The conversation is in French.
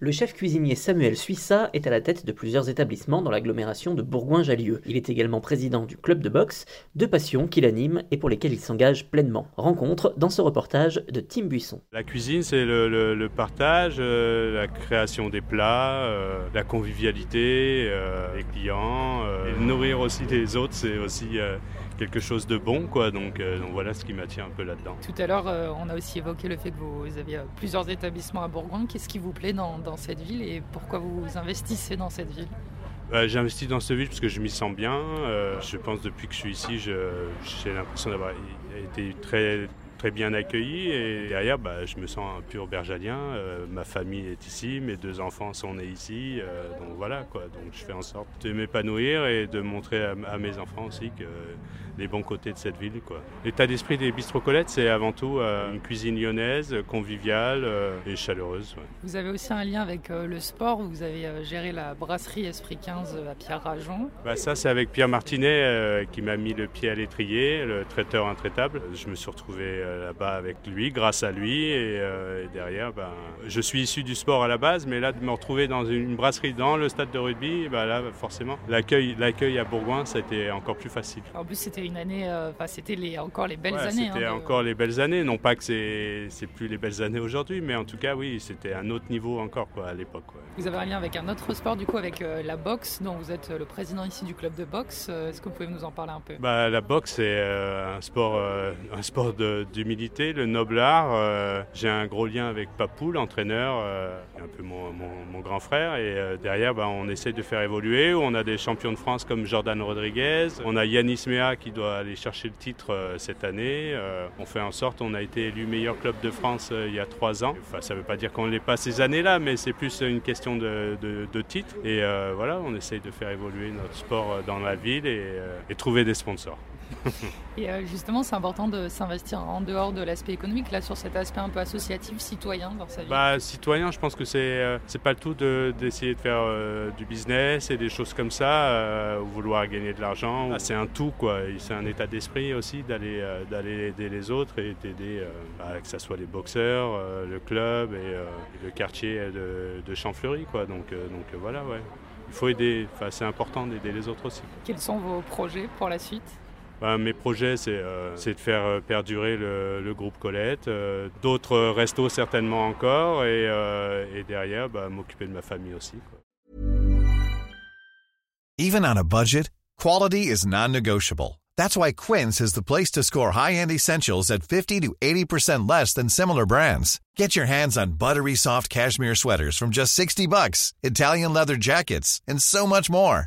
Le chef cuisinier Samuel Suissa est à la tête de plusieurs établissements dans l'agglomération de Bourgoin-Jallieu. Il est également président du club de boxe, deux passions qu'il anime et pour lesquelles il s'engage pleinement. Rencontre dans ce reportage de Tim Buisson. La cuisine, c'est le, le- le partage, euh, la création des plats, euh, la convivialité, euh, les clients, euh, et nourrir aussi les autres, c'est aussi euh, quelque chose de bon, quoi. Donc, euh, donc voilà ce qui m'attire un peu là-dedans. Tout à l'heure, euh, on a aussi évoqué le fait que vous aviez euh, plusieurs établissements à Bourgoin. Qu'est-ce qui vous plaît dans, dans cette ville et pourquoi vous investissez dans cette ville? Euh, J'investis dans cette ville parce que je m'y sens bien. Je pense depuis que je suis ici, j'ai l'impression d'avoir été très très bien accueilli et derrière bah, je me sens un pur bergalien. Euh, ma famille est ici, mes deux enfants sont nés ici, euh, donc voilà quoi. Donc je fais en sorte de m'épanouir et de montrer à, à mes enfants aussi que les bons côtés de cette ville quoi. L'état d'esprit des bistrocolettes c'est avant tout euh, une cuisine lyonnaise, conviviale et chaleureuse. ouais. Vous avez aussi un lien avec le sport. Vous avez géré la brasserie Esprit 15 à Pierre-Rajon. Bah ça, c'est avec Pierre Martinet qui m'a mis le pied à l'étrier, le traiteur intraitable. Je me suis retrouvé là-bas avec lui, grâce à lui. Et, euh, et derrière, ben, je suis issu du sport à la base, mais là, de me retrouver dans une brasserie dans le stade de rugby, bah là, forcément, l'accueil, l'accueil à Bourgoin, c'était encore plus facile. En plus, c'était une année, euh, enfin, c'était les, encore les belles Ouais, années. C'était hein, de- encore les belles années. Non pas que c'est, c'est plus les belles années aujourd'hui, mais en tout cas, oui, c'était un autre niveau encore quoi, à l'époque. ouais. Vous avez un lien avec un autre sport, du coup, avec euh, la boxe, dont vous êtes euh, le président ici du club de boxe. Euh, Est-ce que vous pouvez nous en parler un peu? Bah, la boxe, c'est euh, un sport, euh, un sport de- d'humilité, le noble art. euh, J'ai un gros lien avec Papou, l'entraîneur, euh, un peu mon, grand frère. Et euh, derrière, bah, on essaie de faire évoluer. On a des champions de France comme Jordan Rodriguez. On a Yanis Mea qui doit aller chercher le titre cette année. On fait en sorte, on a été élu meilleur club de France il y a trois ans. Enfin, ça ne veut pas dire qu'on ne l'est pas ces années-là, mais c'est plus une question de, titre. Et voilà, on essaye de faire évoluer notre sport dans la ville et trouver des sponsors. Et euh, justement, c'est important de s'investir en dehors de l'aspect économique, là, sur cet aspect un peu associatif, citoyen dans sa vie. Bah, citoyen, je pense que c'est euh, c'est pas le tout de- d'essayer de, faire euh, du business et des choses comme ça, euh, ou vouloir gagner de l'argent. Ah, c'est un tout, quoi. C'est un état d'esprit aussi d'aller euh, d'aller aider les autres et d'aider, euh, bah, que ce soit les boxeurs, euh, le club et, euh, et le quartier de, de Champfleury, quoi. Donc, euh, donc voilà, ouais. Il faut aider, enfin, c'est important d'aider les autres aussi. Quels sont vos projets pour la suite? Mes projets, c'est euh, de faire euh, perdurer le, le groupe Colette, euh, d'autres restos certainement encore, et, euh, et derrière, m'occuper de ma famille aussi. quoi. Even on a budget, quality is non-negotiable. That's why Quince is the place to score high-end essentials at 50 to 80% less than similar brands. Get your hands on buttery soft cashmere sweaters from just 60 bucks, Italian leather jackets, and so much more.